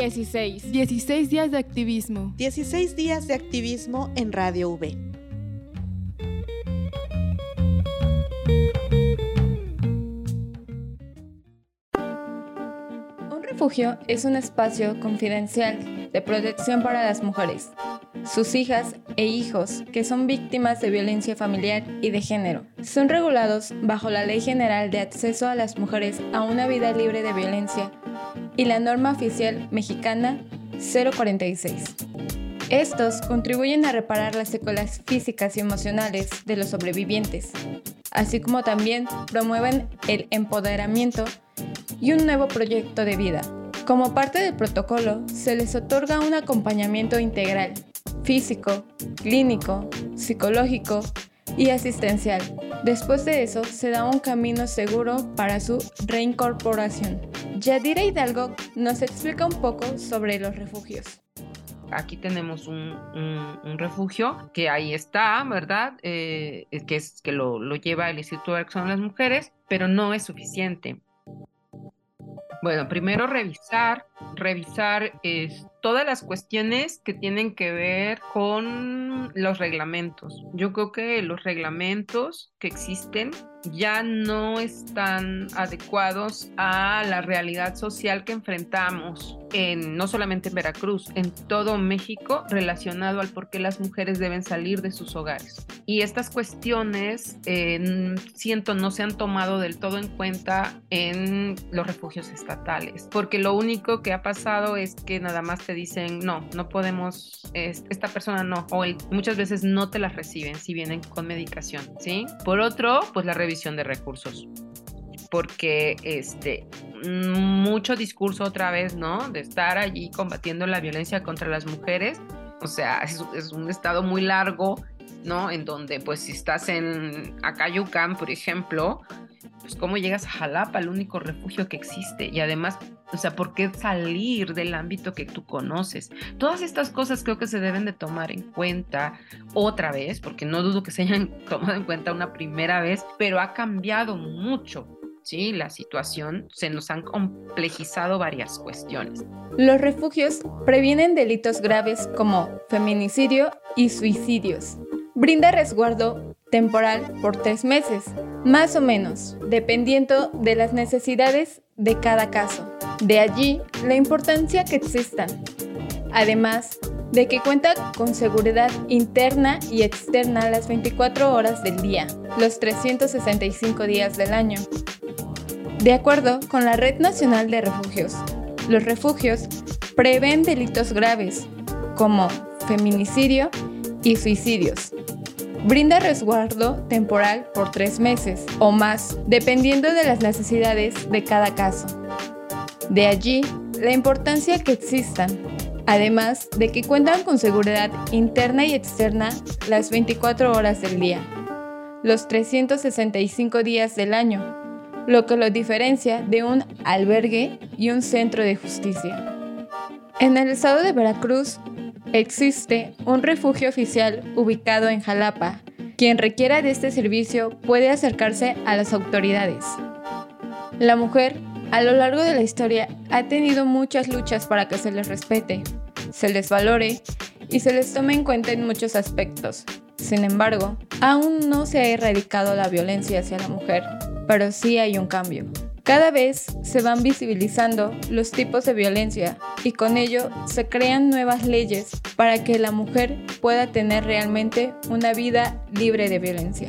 16. 16 días de activismo. 16 días de activismo en Radio V. Un refugio es un espacio confidencial de protección para las mujeres, sus hijas e hijos que son víctimas de violencia familiar y de género. Son regulados bajo la Ley General de Acceso a las Mujeres a una Vida Libre de Violencia y la norma oficial mexicana 046. Estos contribuyen a reparar las secuelas físicas y emocionales de los sobrevivientes, así como también promueven el empoderamiento y un nuevo proyecto de vida. Como parte del protocolo, se les otorga un acompañamiento integral, físico, clínico, psicológico y asistencial. Después de eso, se da un camino seguro para su reincorporación. Yadira Hidalgo nos explica un poco sobre los refugios aquí tenemos un, refugio que ahí está, ¿verdad? Eh, que es que lo, lo, lleva el Instituto de Acción de las Mujeres, pero no es suficiente. Bueno, primero revisar, revisar es, todas las cuestiones que tienen que ver con los reglamentos. Yo creo que los reglamentos que existen ya no están adecuados a la realidad social que enfrentamos en no solamente en Veracruz, en todo México relacionado al por qué las mujeres deben salir de sus hogares. Y estas cuestiones eh, siento no se han tomado del todo en cuenta en los refugios estatales, porque lo único que ha pasado es que nada más te dicen, no, no podemos, esta persona no, o muchas veces no te las reciben si vienen con medicación, ¿sí? Por otro, pues la revisión de recursos porque este mucho discurso otra vez, ¿no? De estar allí combatiendo la violencia contra las mujeres. O sea, es, es un estado muy largo, ¿no? En donde, pues, si estás en Acayucan, por ejemplo, pues, ¿cómo llegas a Jalapa, el único refugio que existe? Y además, o sea, ¿por qué salir del ámbito que tú conoces? Todas estas cosas creo que se deben de tomar en cuenta otra vez, porque no dudo que se hayan tomado en cuenta una primera vez, pero ha cambiado mucho ¿sí? La situación se nos han complejizado varias cuestiones. Los refugios previenen delitos graves como feminicidio y suicidios. Brinda resguardo temporal por tres meses, más o menos, dependiendo de las necesidades de cada caso. De allí la importancia que existan. Además de que cuenta con seguridad interna y externa las 24 horas del día, los 365 días del año, de acuerdo con la Red Nacional de Refugios, los refugios prevén delitos graves como feminicidio y suicidios. Brinda resguardo temporal por tres meses o más, dependiendo de las necesidades de cada caso. De allí la importancia que existan, además de que cuentan con seguridad interna y externa las 24 horas del día, los 365 días del año, lo que lo diferencia de un albergue y un centro de justicia. En el estado de Veracruz existe un refugio oficial ubicado en Jalapa. Quien requiera de este servicio puede acercarse a las autoridades. La mujer, a lo largo de la historia, ha tenido muchas luchas para que se les respete, se les valore y se les tome en cuenta en muchos aspectos. Sin embargo, aún no se ha erradicado la violencia hacia la mujer pero sí hay un cambio. Cada vez se van visibilizando los tipos de violencia y con ello se crean nuevas leyes para que la mujer pueda tener realmente una vida libre de violencia.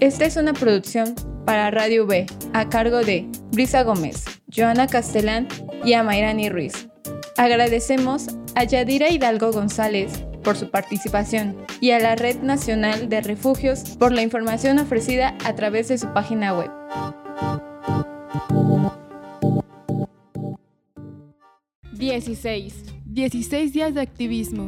Esta es una producción para Radio B a cargo de Brisa Gómez, Joana Castellán y Amairani Ruiz. Agradecemos a Yadira Hidalgo González por su participación y a la Red Nacional de Refugios por la información ofrecida a través de su página web. Dieciséis. 16 días de activismo.